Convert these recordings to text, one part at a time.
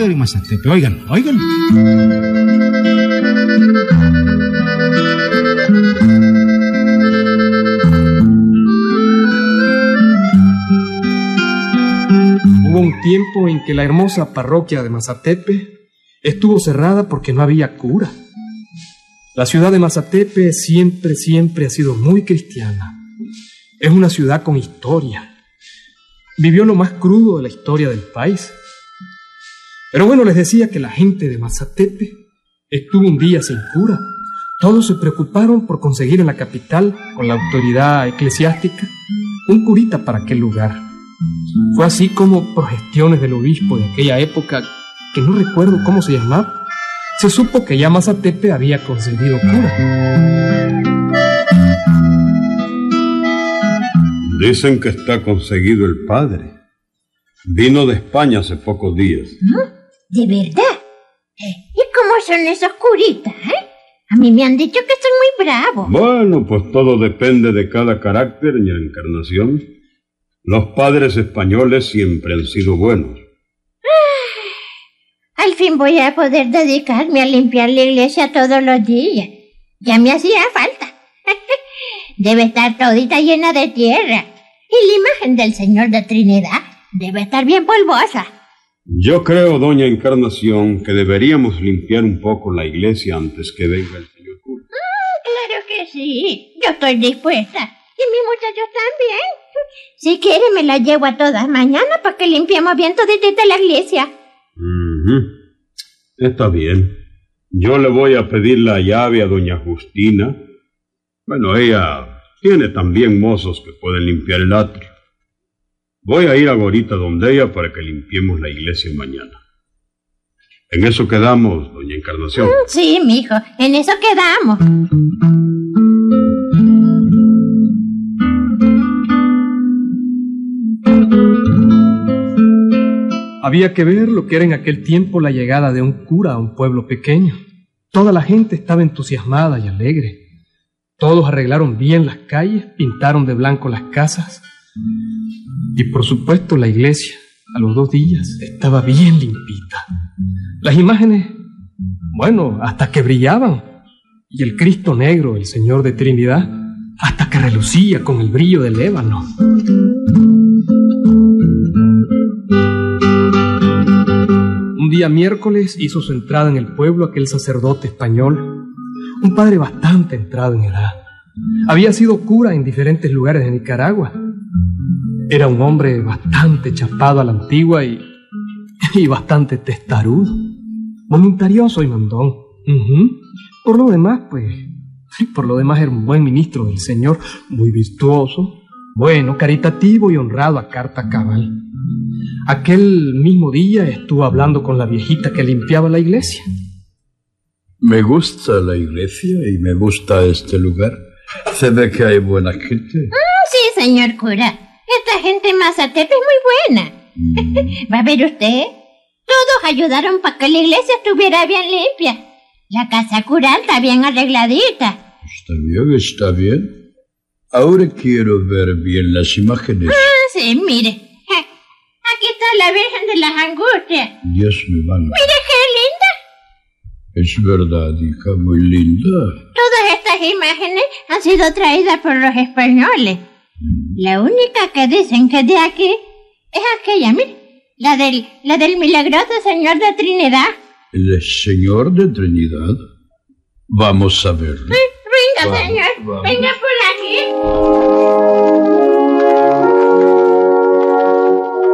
Mazatepe. Oigan, oigan. Hubo un tiempo en que la hermosa parroquia de Mazatepe estuvo cerrada porque no había cura. La ciudad de Mazatepe siempre, siempre ha sido muy cristiana. Es una ciudad con historia. Vivió lo más crudo de la historia del país. Pero bueno, les decía que la gente de Mazatepe estuvo un día sin cura. Todos se preocuparon por conseguir en la capital, con la autoridad eclesiástica, un curita para aquel lugar. Fue así como, por gestiones del obispo de aquella época, que no recuerdo cómo se llamaba, se supo que ya Mazatepe había concedido cura. Dicen que está conseguido el padre. Vino de España hace pocos días. ¿De verdad? ¿Y cómo son esos curitas, eh? A mí me han dicho que son muy bravos. Bueno, pues todo depende de cada carácter y encarnación. Los padres españoles siempre han sido buenos. Al fin voy a poder dedicarme a limpiar la iglesia todos los días. Ya me hacía falta. Debe estar todita llena de tierra. Y la imagen del Señor de Trinidad debe estar bien polvosa. Yo creo, doña Encarnación, que deberíamos limpiar un poco la iglesia antes que venga el señor cura. Mm, claro que sí. Yo estoy dispuesta. Y mis muchachos también. Si quiere me la llevo a todas mañana para que limpiemos bien todita la iglesia. Está bien. Yo le voy a pedir la llave a doña Justina. Bueno, ella tiene también mozos que pueden limpiar el atrio. Voy a ir ahorita donde ella para que limpiemos la iglesia mañana. En eso quedamos, doña Encarnación. Mm, Sí, mijo, en eso quedamos. Había que ver lo que era en aquel tiempo la llegada de un cura a un pueblo pequeño. Toda la gente estaba entusiasmada y alegre. Todos arreglaron bien las calles, pintaron de blanco las casas. Y por supuesto la iglesia, a los dos días, estaba bien limpita. Las imágenes, bueno, hasta que brillaban. Y el Cristo negro, el Señor de Trinidad, hasta que relucía con el brillo del ébano. Un día miércoles hizo su entrada en el pueblo aquel sacerdote español, un padre bastante entrado en edad. Había sido cura en diferentes lugares de Nicaragua. Era un hombre bastante chapado a la antigua y, y bastante testarudo, voluntarioso y mandón. Por lo demás, pues, por lo demás era un buen ministro del Señor, muy virtuoso, bueno, caritativo y honrado a carta cabal. Aquel mismo día estuvo hablando con la viejita que limpiaba la iglesia. Me gusta la iglesia y me gusta este lugar. Se ve que hay buena gente. Mm, Sí, señor cura. Esta gente en Mazatepe es muy buena. ¿Va a ver usted? Todos ayudaron para que la iglesia estuviera bien limpia. La casa cural está bien arregladita. Está bien, está bien. Ahora quiero ver bien las imágenes. Ah, sí, mire. Aquí está la Virgen de las Angustias. Dios me manda. Mire qué linda. Es verdad, hija, muy linda. Todas estas imágenes han sido traídas por los españoles. La única que dicen que es de aquí es aquella, mire. La del, la del milagroso Señor de Trinidad. El Señor de Trinidad. Vamos a verlo. Venga, Vamos, señor. vamos. Venga por aquí.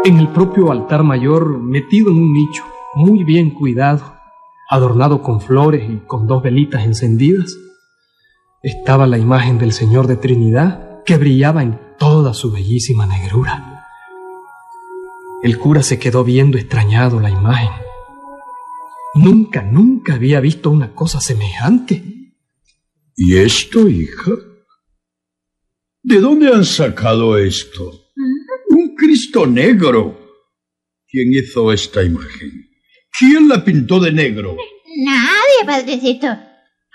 En el propio altar mayor, metido en un nicho, muy bien cuidado, adornado con flores y con dos velitas encendidas, estaba la imagen del Señor de Trinidad que brillaba en toda su bellísima negrura. El cura se quedó viendo extrañado la imagen. Nunca, nunca había visto una cosa semejante. ¿Y esto, hija? ¿De dónde han sacado esto? Un Cristo negro. ¿Quién hizo esta imagen? ¿Quién la pintó de negro? Nadie, padrecito.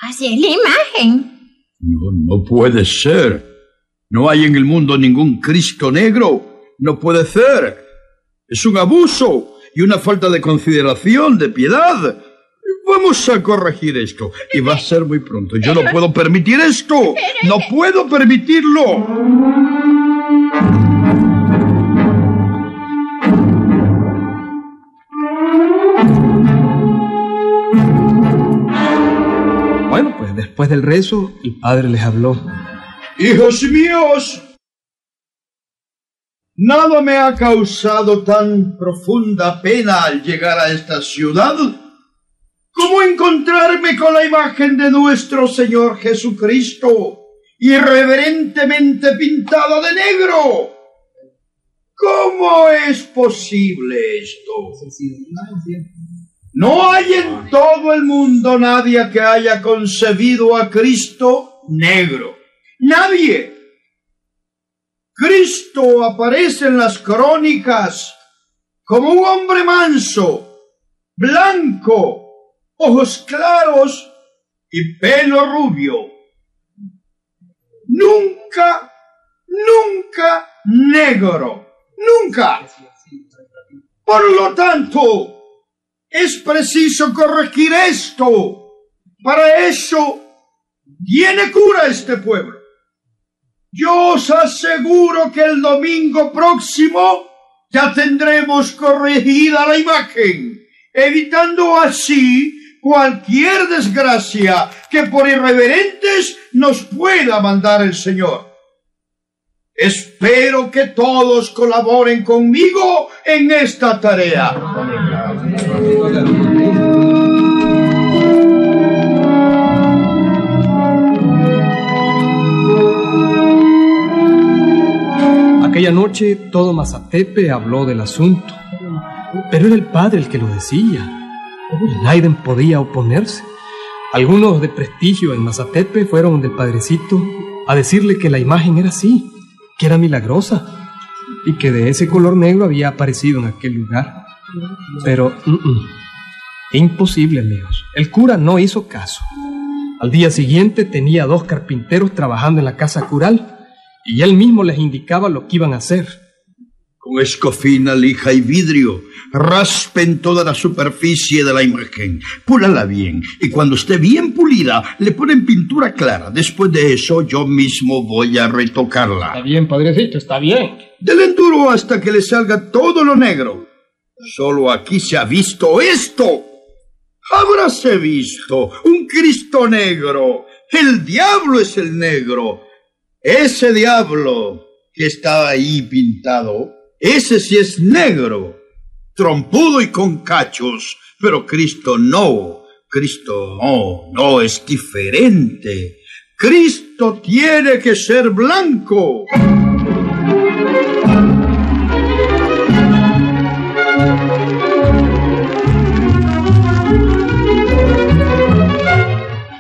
Así es la imagen. No, no puede ser. No hay en el mundo ningún Cristo negro. No puede ser. Es un abuso. y una falta de consideración, de piedad. Vamos a corregir esto. Y va a ser muy pronto. Yo no puedo permitir esto. No puedo permitirlo. Bueno, pues después del rezo, el padre les habló. Hijos míos, nada me ha causado tan profunda pena al llegar a esta ciudad como encontrarme con la imagen de nuestro Señor Jesucristo irreverentemente pintada de negro. ¿Cómo es posible esto? No hay en todo el mundo nadie que haya concebido a Cristo negro. Nadie. Cristo aparece en las crónicas como un hombre manso, blanco, ojos claros y pelo rubio. Nunca, nunca negro. Nunca. Por lo tanto, es preciso corregir esto. Para eso tiene cura este pueblo. Yo os aseguro que el domingo próximo ya tendremos corregida la imagen, evitando así cualquier desgracia que por irreverentes nos pueda mandar el Señor. Espero que todos colaboren conmigo en esta tarea. Aquella noche todo Mazatepe habló del asunto, pero era el padre el que lo decía. Naiden podía oponerse. Algunos de prestigio en Mazatepe fueron del padrecito a decirle que la imagen era así, que era milagrosa y que de ese color negro había aparecido en aquel lugar. Pero, mm, mm, imposible, amigos. El cura no hizo caso. Al día siguiente tenía dos carpinteros trabajando en la casa cural y él mismo les indicaba lo que iban a hacer. Con escofina, lija y vidrio, raspen toda la superficie de la imagen, púlala bien, y cuando esté bien pulida, le ponen pintura clara. Después de eso, yo mismo voy a retocarla. Está bien, padrecito, está bien. Del enduro hasta que le salga todo lo negro. Solo aquí se ha visto esto. Habráse visto un Cristo negro. El diablo es el negro. Ese diablo que está ahí pintado, ese sí es negro, trompudo y con cachos, pero Cristo no. Cristo no, no es diferente. Cristo tiene que ser blanco.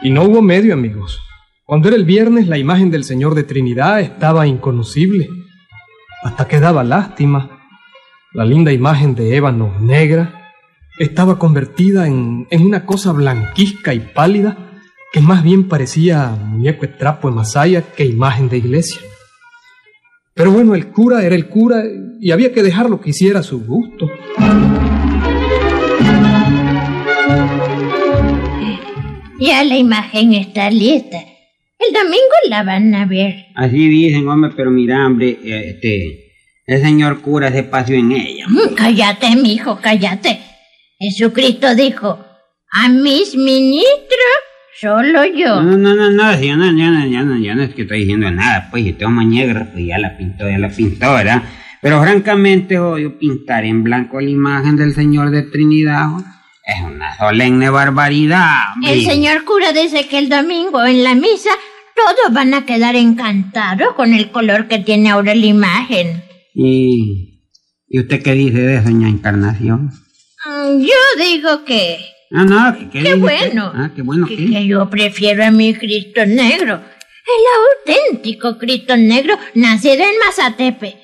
Y no hubo medio, amigos. Cuando era el viernes, la imagen del Señor de Trinidad estaba inconocible. Hasta que daba lástima. La linda imagen de ébano negra estaba convertida en, en una cosa blanquizca y pálida que más bien parecía muñeco de trapo de masaya que imagen de iglesia. Pero bueno, el cura era el cura y había que dejarlo que hiciera a su gusto. Ya la imagen está lista. El domingo la van a ver. Así dicen, hombre, pero mira, hombre, este, el señor cura se paseó en ella. Mm, Cállate, mijo, cállate. Jesucristo dijo, a mis ministros solo yo. No, no, no, no, si yo no, yo no, yo no, yo no es que estoy diciendo nada, pues, si tengo negra, pues ya la pintó, ya la pintó, ¿verdad? Pero francamente, odio pintar en blanco la imagen del Señor de Trinidad, jo, es una solemne barbaridad. hombre. El señor cura dice que el domingo en la misa todos van a quedar encantados con el color que tiene ahora la imagen. ¿Y, ¿Y usted qué dice de doña Encarnación? Mm, Yo digo que... Ah, no, que, Qué bueno. Ah, qué bueno, que yo prefiero a mi Cristo negro. El auténtico Cristo negro nacido en Mazatepe.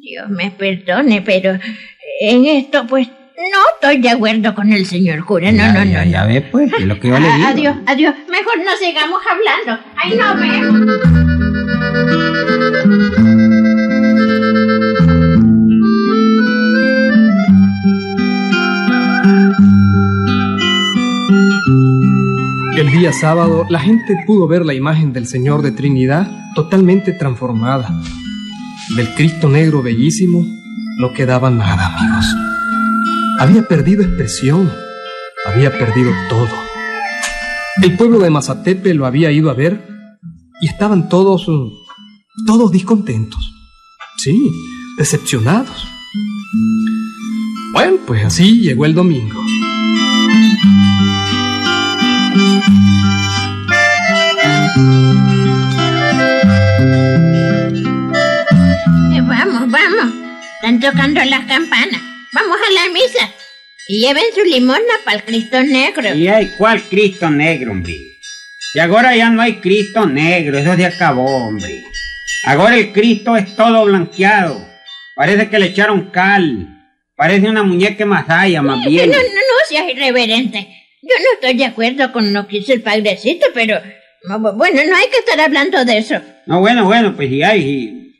Dios me perdone, pero en esto pues no estoy de acuerdo con el señor cura, no, no, no. Ya ve, pues, lo que yo le digo. Adiós, adiós. Mejor no sigamos hablando. Ahí no vemos. El día sábado la gente pudo ver la imagen del Señor de Trinidad totalmente transformada. Del Cristo negro bellísimo no quedaba nada, amigos. Había perdido expresión, había perdido todo. El pueblo de Mazatepe lo había ido a ver y estaban todos, todos discontentos. Sí, decepcionados. Bueno, pues así llegó el domingo. Eh, Vamos, vamos. Están tocando las campanas. Vamos a la misa. Y lleven su limosna para el Cristo Negro. ¿Y hay cuál Cristo negro, hombre? Y ahora ya no hay Cristo negro, eso se acabó, hombre. Ahora el Cristo es todo blanqueado. Parece que le echaron cal. Parece una muñeca masaya, más bien. no, no, no seas irreverente. Yo no estoy de acuerdo con lo que hizo el padrecito, pero... bu- Bueno, no hay que estar hablando de eso. No, bueno, bueno, pues sí hay. sí.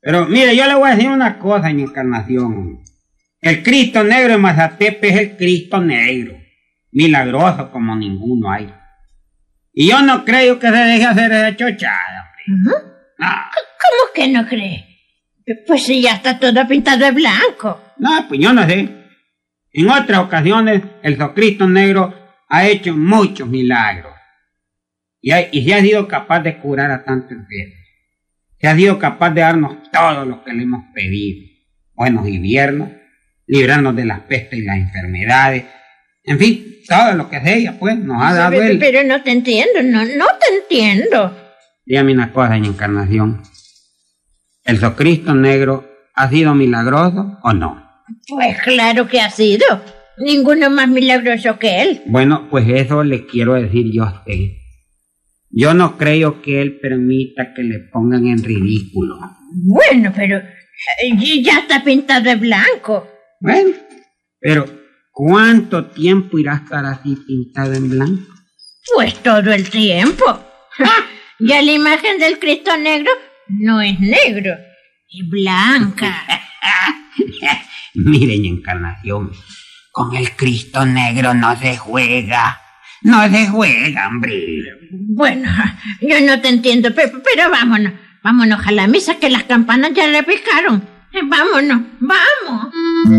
Pero mire, yo le voy a decir una cosa en encarnación. El Cristo negro de Mazatepe es el Cristo negro. Milagroso como ninguno hay. Y yo no creo que se deje hacer esa chochada, hombre. No, ¿Cómo que no cree? Pues si ya está todo pintado de blanco. no, pues yo no sé. En otras ocasiones, el Cristo negro ha hecho muchos milagros. Y, ha- y se ha sido capaz de curar a tantos enfermos. Se ha sido capaz de darnos todo lo que le hemos pedido. Buenos inviernos, librarnos de las pestes y las enfermedades. En fin, todo lo que sea, pues, nos ha dado pero, él. pero no te entiendo, no, no te entiendo. Dígame una cosa, en encarnación. ¿El Cristo negro ha sido milagroso o no? Pues claro que ha sido. Ninguno más milagroso que él. Bueno, pues eso le quiero decir yo a usted. Yo no creo que él permita que le pongan en ridículo. Bueno, pero eh, ya está pintado de blanco. Bueno, pero ¿cuánto tiempo irá a estar así pintado en blanco? Pues todo el tiempo. Ya la imagen del Cristo negro no es negro, es blanca. Miren, encarnación, con el Cristo negro no se juega. No se juega, hombre. Bueno, yo no te entiendo, pero, pero vámonos. Vámonos a la misa que las campanas ya le picaron. Eh, Vámonos, vamos. Todo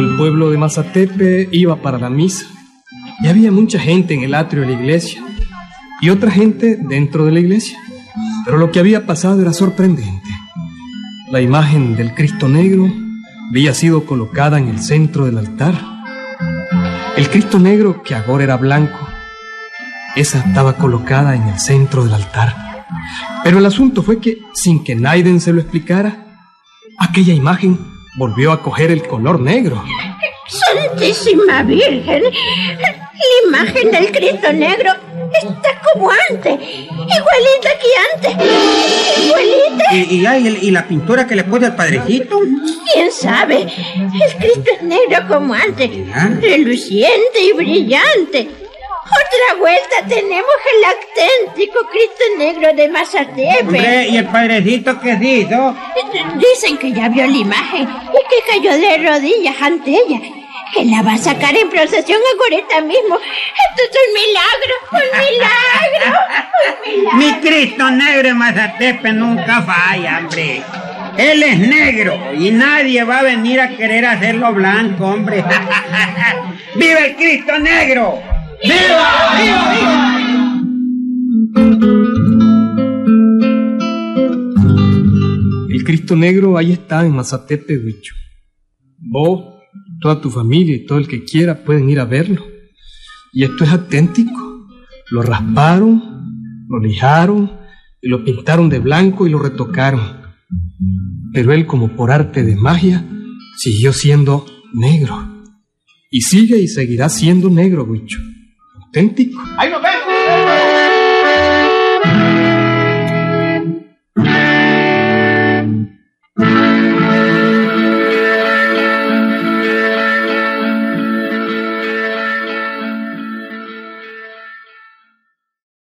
el pueblo de Mazatepe iba para la misa. Y había mucha gente en el atrio de la iglesia. Y otra gente dentro de la iglesia. Pero lo que había pasado era sorprendente. La imagen del Cristo Negro había sido colocada en el centro del altar. El Cristo Negro, que ahora era blanco, esa estaba colocada en el centro del altar. Pero el asunto fue que, sin que Naiden se lo explicara, aquella imagen volvió a coger el color negro. Santísima Virgen, la imagen del Cristo negro está como antes, igualita que antes, igualita. ¿Y, y, ay, y la pintura que le pone al padrecito? ¿Quién sabe? El Cristo es negro como antes, Ah. reluciente y brillante. Otra vuelta tenemos el auténtico Cristo negro de Mazatepe. Hombre, ¿y el padrecito qué hizo? Dicen que ya vio la imagen y que cayó de rodillas ante ella. Que la va a sacar en procesión ahorita mismo. Esto es un milagro, un milagro, un milagro. Mi Cristo negro en Mazatepe nunca falla, hombre. Él es negro y nadie va a venir a querer hacerlo blanco, hombre. ¡Viva el Cristo negro! ¡Viva! ¡Viva! ¡Viva! El Cristo Negro ahí está en Mazatepe, Huicho. Vos, toda tu familia y todo el que quiera pueden ir a verlo. Y esto es auténtico. Lo rasparon, lo lijaron, y lo pintaron de blanco y lo retocaron. Pero él, como por arte de magia, siguió siendo negro. Y sigue y seguirá siendo negro, Huicho. Auténtico. ¡Ahí nos vemos!